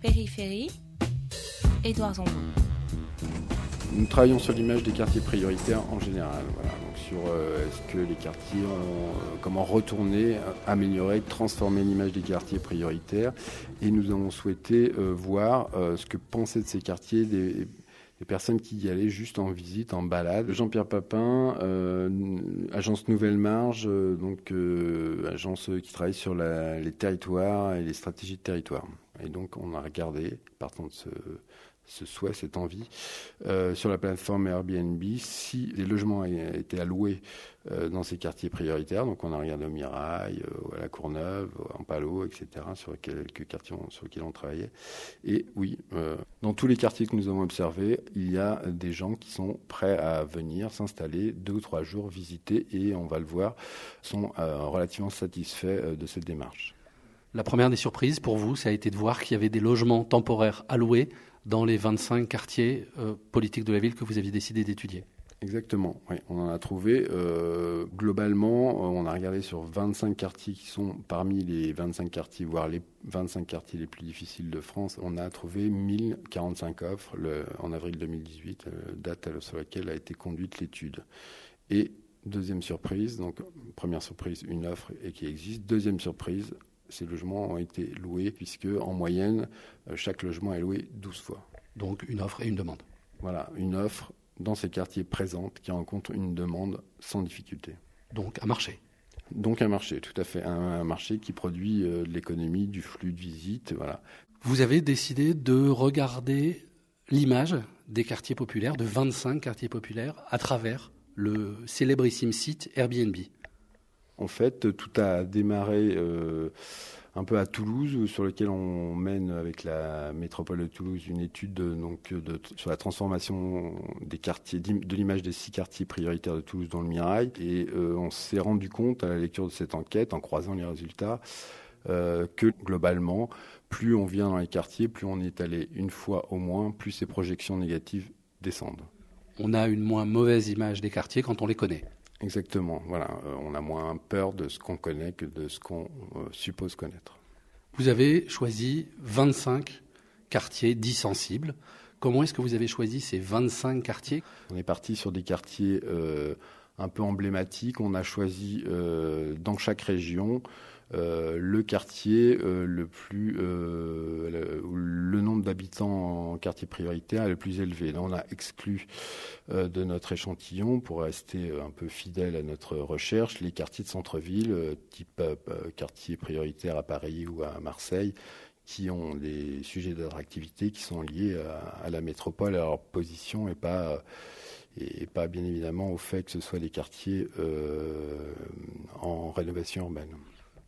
Périphérie, Édouard Zambon. Nous travaillons sur l'image des quartiers prioritaires en général. Voilà. Donc sur euh, est-ce que les quartiers ont, euh, comment retourner, euh, améliorer, transformer l'image des quartiers prioritaires. Et nous avons souhaité voir ce que pensaient de ces quartiers des, personnes qui y allaient juste en visite, en balade. Jean-Pierre Papin, agence Nouvelle Marge, donc agence qui travaille sur la- les territoires et les stratégies de territoire. Et donc on a regardé, partant de ce, souhait, cette envie, euh, sur la plateforme Airbnb, si les logements étaient alloués euh, dans ces quartiers prioritaires. Donc on a regardé au Mirail, euh, à la Courneuve, en Palo, etc., sur quelques quartiers sur lesquels on travaillait. Et oui, dans tous les quartiers que nous avons observés, il y a des gens qui sont prêts à venir s'installer deux ou trois jours, visiter, et on va le voir, sont relativement satisfaits de cette démarche. La première des surprises pour vous, ça a été de voir qu'il y avait des logements temporaires alloués dans les 25 quartiers euh, politiques de la ville que vous aviez décidé d'étudier. Exactement, oui, on en a trouvé. euh, globalement, euh, on a regardé sur 25 quartiers qui sont parmi les 25 quartiers, voire les 25 quartiers les plus difficiles de France. On a trouvé 1045 offres en avril 2018, euh, date sur laquelle a été conduite l'étude. Et deuxième surprise, donc première surprise, une offre et qui existe. Deuxième surprise, ces logements ont été loués puisque en moyenne, euh, chaque logement est loué 12 fois. Donc une offre et une demande. Voilà, une offre dans ces quartiers présente qui rencontre une demande sans difficulté. Donc un marché. Donc un marché, tout à fait, un, un marché qui produit euh, de l'économie, du flux de visites, voilà. Vous avez décidé de regarder l'image des quartiers populaires, de 25 quartiers populaires, à travers le célébrissime site Airbnb. En fait, tout a démarré euh, un peu à Toulouse, sur lequel on mène avec la métropole de Toulouse une étude sur la transformation de l'image des six quartiers prioritaires de Toulouse dans le Mirail. Et euh, on s'est rendu compte à la lecture de cette enquête, en croisant les résultats, euh, que globalement, plus on vient dans les quartiers, plus on est allé une fois au moins, plus ces projections négatives descendent. On a une moins mauvaise image des quartiers quand on les connaît. Exactement. Voilà, Euh, on a moins peur de ce qu'on connaît que de ce qu'on euh, suppose connaître. Vous avez choisi 25 quartiers dits sensibles. Comment est-ce que vous avez choisi ces 25 quartiers? On est parti sur des quartiers euh, un peu emblématiques. On a choisi euh, dans chaque région euh, le quartier euh, le plus euh, le, nombre d'habitants en quartier prioritaire le plus élevé. On a exclu euh, de notre échantillon pour rester euh, un peu fidèle à notre recherche les quartiers de centre-ville, type quartier prioritaire à Paris ou à Marseille qui ont des sujets d'attractivité qui sont liés à, à la métropole, à leur position et pas et pas bien évidemment au fait que ce soit des quartiers euh, en rénovation urbaine.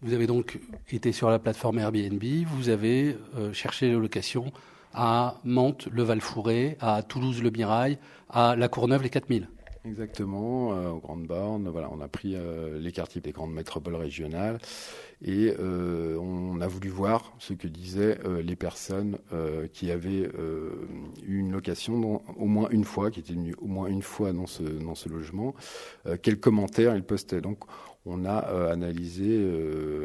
Vous avez donc été sur la plateforme Airbnb, vous avez euh, cherché les locations à Mantes, le Val-Fouré, à Toulouse, le Mirail, à La Courneuve, les 4000. Exactement, euh, aux grandes bornes. Voilà, on a pris euh, les quartiers des grandes métropoles régionales et euh, on a voulu voir ce que disaient euh, les personnes euh, qui avaient eu une location dans, au moins une fois, qui étaient venues au moins une fois dans ce, dans ce logement, euh, quels commentaires ils postaient. Donc, on a analysé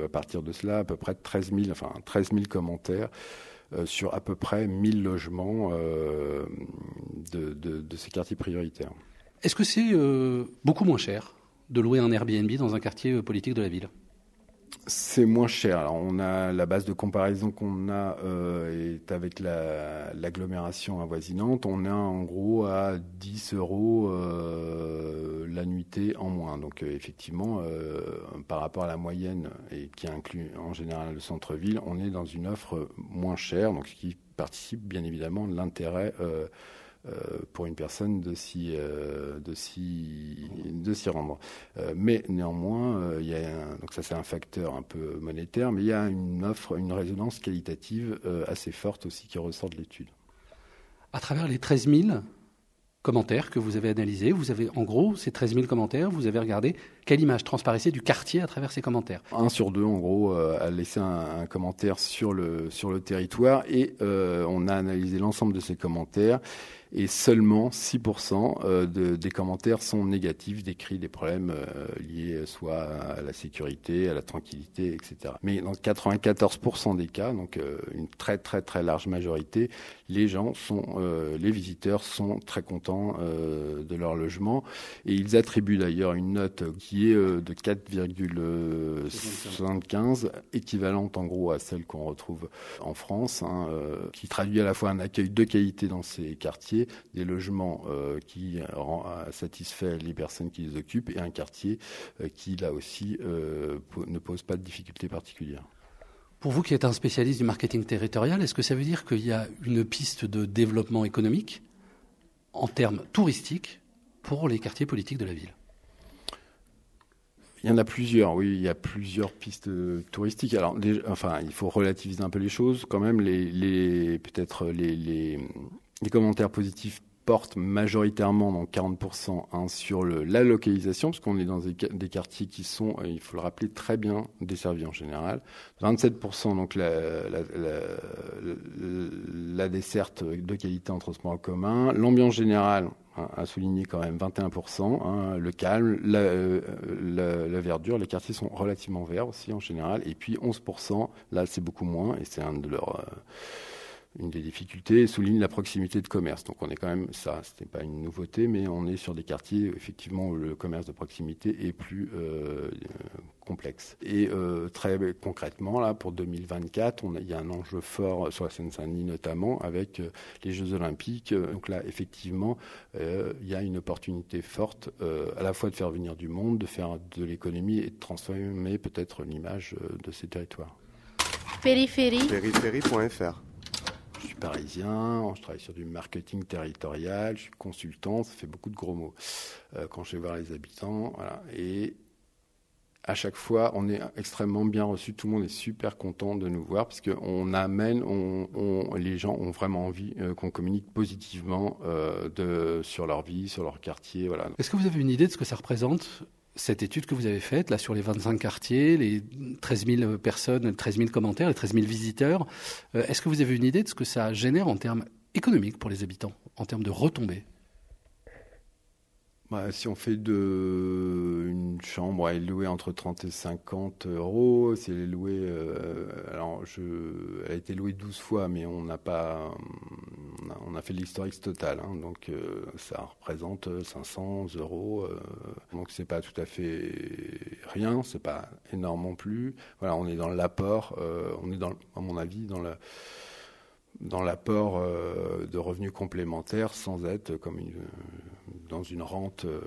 à partir de cela à peu près 13 000, enfin 13 000 commentaires euh, sur à peu près 1000 logements euh, de, de, de ces quartiers prioritaires. Est-ce que c'est euh, beaucoup moins cher de louer un Airbnb dans un quartier euh, politique de la ville? C'est moins cher. Alors, on a la base de comparaison qu'on a euh, est avec la- l'agglomération avoisinante. On est en gros à 10 euros la nuitée en moins. Donc effectivement, par rapport à la moyenne et qui inclut en général le centre-ville, on est dans une offre moins chère. Donc qui participe bien évidemment de l'intérêt. Euh, pour une personne de s'y euh, de s'y de s'y rendre. Euh, mais néanmoins, il y a un, donc ça c'est un facteur un peu monétaire, mais il y a une offre, une résonance qualitative assez forte aussi qui ressort de l'étude. À travers les 13 000 commentaires que vous avez analysés, vous avez en gros ces 13 000 commentaires, vous avez regardé quelle image transparaissait du quartier à travers ces commentaires Un sur deux, en gros, a laissé un, commentaire sur le, sur le territoire et on a analysé l'ensemble de ces commentaires et seulement 6% euh, de, des commentaires sont négatifs, décrits des problèmes euh, liés soit à la sécurité, à la tranquillité, etc. Mais dans 94% des cas, donc euh, une très très très large majorité, les gens sont, les visiteurs sont très contents de leur logement et ils attribuent d'ailleurs une note qui est de 4,75, équivalente en gros à celle qu'on retrouve en France, hein, qui traduit à la fois un accueil de qualité dans ces quartiers des logements euh, qui euh, satisfait les personnes qui les occupent et un quartier euh, qui, là aussi, ne pose pas de difficultés particulières. Pour vous qui êtes un spécialiste du marketing territorial, est-ce que ça veut dire qu'il y a une piste de développement économique en termes touristiques pour les quartiers politiques de la ville? Il y en a plusieurs, oui, il y a plusieurs pistes touristiques. Alors, enfin, il faut relativiser un peu les choses. Quand même, les, peut-être les, les commentaires positifs portent majoritairement, donc 40%, hein, sur le, la localisation, parce qu'on est dans des, quartiers qui sont, euh, il faut le rappeler, très bien desservis en général. 27%, donc la, la, la, desserte de qualité en transport en commun. L'ambiance générale, hein, a souligné quand même 21%. Hein, le calme, euh, la, verdure, les quartiers sont relativement verts aussi en général. Et puis 11%, là c'est beaucoup moins, et c'est un de leurs... Euh, une des difficultés souligne la proximité de commerce. Donc on est quand même, ça, ce n'est pas une nouveauté, mais on est sur des quartiers effectivement où le commerce de proximité est plus euh, complexe. Et euh, très concrètement, là, pour 2024, on il y a un enjeu fort sur la Seine-Saint-Denis notamment avec euh, les Jeux Olympiques. Donc là, effectivement, il y a une opportunité forte à la fois de faire venir du monde, de faire de l'économie et de transformer peut-être l'image de ces territoires. Périphérie. Périphérie.fr je suis parisien, je travaille sur du marketing territorial, je suis consultant, ça fait beaucoup de gros mots euh, quand je vais voir les habitants. Et à chaque fois, on est extrêmement bien reçu. Tout le monde est super content de nous voir parce qu'on amène, les gens ont vraiment envie euh, qu'on communique positivement euh, sur leur vie, sur leur quartier. Est-ce que vous avez une idée de ce que ça représente cette étude que vous avez faite, là, sur les 25 quartiers, les 13 000 personnes, 13 000 commentaires, les 13 000 visiteurs, euh, est-ce que vous avez une idée de ce que ça génère en termes économiques pour les habitants, en termes de retombées? Bah, si on fait de une chambre, elle est louée entre 30 et 50 euros. Si elle est louée, euh, alors je, elle a été louée 12 fois, mais on n'a pas, on a, fait l'historique total, hein, donc euh, ça représente 500 euros. Euh, donc c'est pas tout à fait rien, c'est pas énorme non plus. Voilà, on est dans l'apport, on est à mon avis, dans dans l'apport de revenus complémentaires sans être comme dans une rente euh,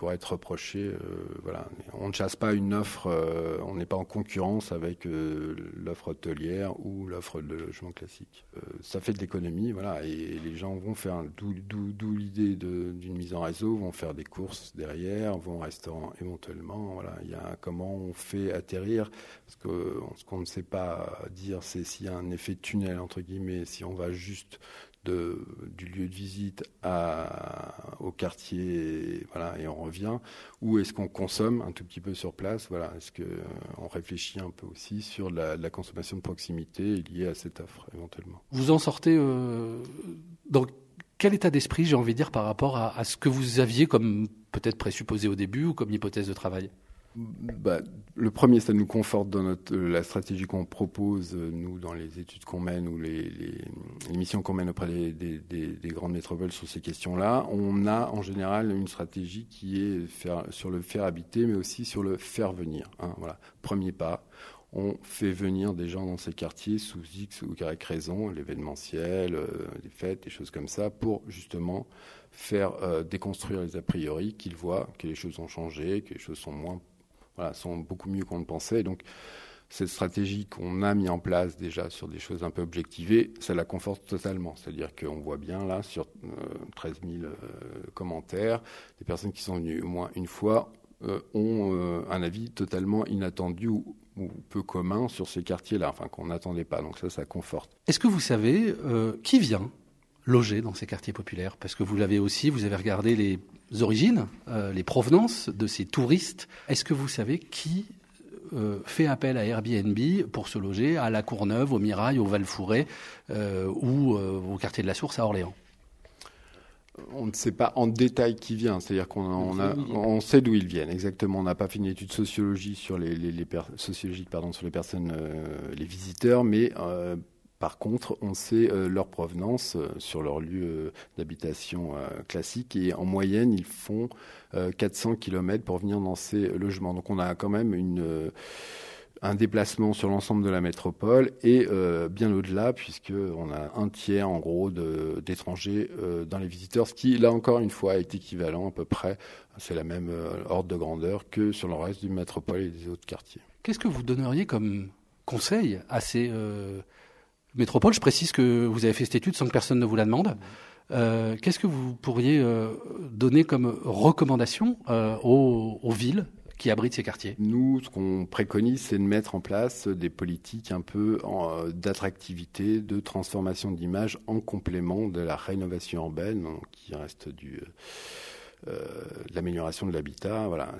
pourrait être reprochée. Euh, voilà. On ne chasse pas une offre, euh, on n'est pas en concurrence avec l'offre hôtelière ou l'offre de logement classique. ça fait de l'économie, voilà, et les gens vont faire, d'où l'idée d'une mise en réseau, vont faire des courses derrière, vont au restaurant éventuellement. Voilà. Il y a comment on fait atterrir, parce que ce qu'on ne sait pas dire, c'est s'il y a un effet tunnel, entre guillemets, si on va juste du lieu de visite au quartier, voilà, et on revient, ou est-ce qu'on consomme un tout petit peu sur place, voilà, est-ce qu'on réfléchit un peu aussi sur la, consommation de proximité liée à cette offre éventuellement? Vous en sortez euh, dans quel état d'esprit, j'ai envie de dire, par rapport à ce que vous aviez comme peut-être présupposé au début ou comme hypothèse de travail? Bah, le premier, ça nous conforte dans euh, la stratégie qu'on propose, euh, nous, dans les études qu'on mène ou les, missions qu'on mène auprès des, des, des, grandes métropoles sur ces questions-là. On a en général une stratégie qui est sur le faire habiter, mais aussi sur le faire venir. Hein, voilà. Premier pas, on fait venir des gens dans ces quartiers sous X ou Y raison, l'événementiel, euh, les fêtes, des choses comme ça, pour justement faire déconstruire les a priori, qu'ils voient que les choses ont changé, que les choses sont moins sont beaucoup mieux qu'on ne pensait. donc, cette stratégie qu'on a mis en place déjà sur des choses un peu objectivées, ça la conforte totalement. C'est-à-dire qu'on voit bien là, sur 13 euh, 000 euh, commentaires, des personnes qui sont venues au moins une fois euh, ont un avis totalement inattendu ou, peu commun sur ces quartiers-là, enfin qu'on n'attendait pas. Donc ça, ça conforte. Est-ce que vous savez qui vient loger dans ces quartiers populaires Parce que vous l'avez aussi, vous avez regardé les origines, euh, les provenances de ces touristes. Est-ce que vous savez qui euh, fait appel à Airbnb pour se loger à La Courneuve, au Mirail, au val euh, ou au quartier de la Source à Orléans? On ne sait pas en détail qui vient, c'est-à-dire qu'on on, sait d'où ils viennent exactement. On n'a pas fait une étude sociologie sur les, sociologique pardon sur les personnes, les visiteurs, mais par contre, on sait euh, leur provenance euh, sur leur lieu euh, d'habitation classique et en moyenne, ils font 400 km pour venir dans ces logements. Donc on a quand même un déplacement sur l'ensemble de la métropole et bien au-delà, puisqu'on a un tiers en gros d'étrangers dans les visiteurs, ce qui là encore une fois est équivalent à peu près, c'est la même ordre de grandeur que sur le reste du métropole et des autres quartiers. Qu'est-ce que vous donneriez comme conseil à ces métropole. Je précise que vous avez fait cette étude sans que personne ne vous la demande. Euh, qu'est-ce que vous pourriez euh, donner comme recommandation euh, aux, villes qui abritent ces quartiers? Nous, ce qu'on préconise, c'est de mettre en place des politiques un peu d'attractivité, de transformation d'image en complément de la rénovation urbaine, qui reste du l'amélioration de l'habitat. Voilà.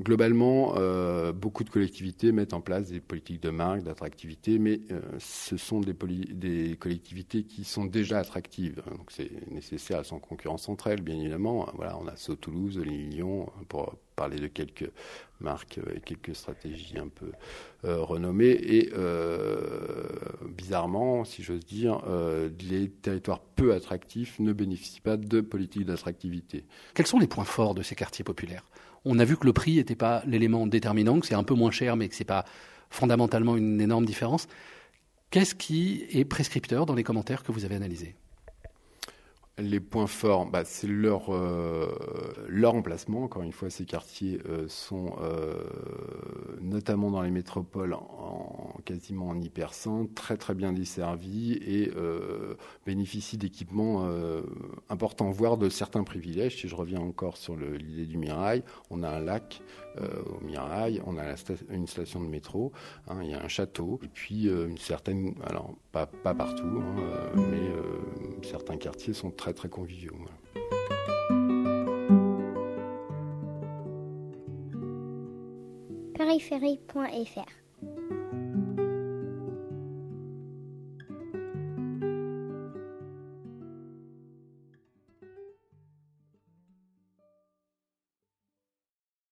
globalement, euh, beaucoup de collectivités mettent en place des politiques de marque, d'attractivité, mais euh, ce sont des, des, collectivités qui sont déjà attractives. Donc c'est nécessaire, elles sont en concurrence entre elles, bien évidemment. Voilà, on a Sceaux Toulouse, Lyon, pour parler de quelques marques et quelques stratégies un peu euh, renommées. Et euh, bizarrement, si j'ose dire, euh, les territoires peu attractifs ne bénéficient pas de politique d'attractivité. Quels sont les points forts de ces quartiers populaires? On a vu que le prix n'était pas l'élément déterminant, que c'est un peu moins cher, mais que ce n'est pas fondamentalement une énorme différence. Qu'est-ce qui est prescripteur dans les commentaires que vous avez analysés? Les points forts, bah, c'est leur, euh, leur emplacement. Encore une fois, ces quartiers euh, sont euh, notamment dans les métropoles en, quasiment en hypercentre, très très bien desservis et bénéficient d'équipements importants, voire de certains privilèges. Si je reviens encore sur l'idée du Mirail, on a un lac au Mirail, on a une station de métro, hein, il y a un château, et puis une certaine, alors pas, pas partout, hein, mais certains quartiers sont très très conviviaux.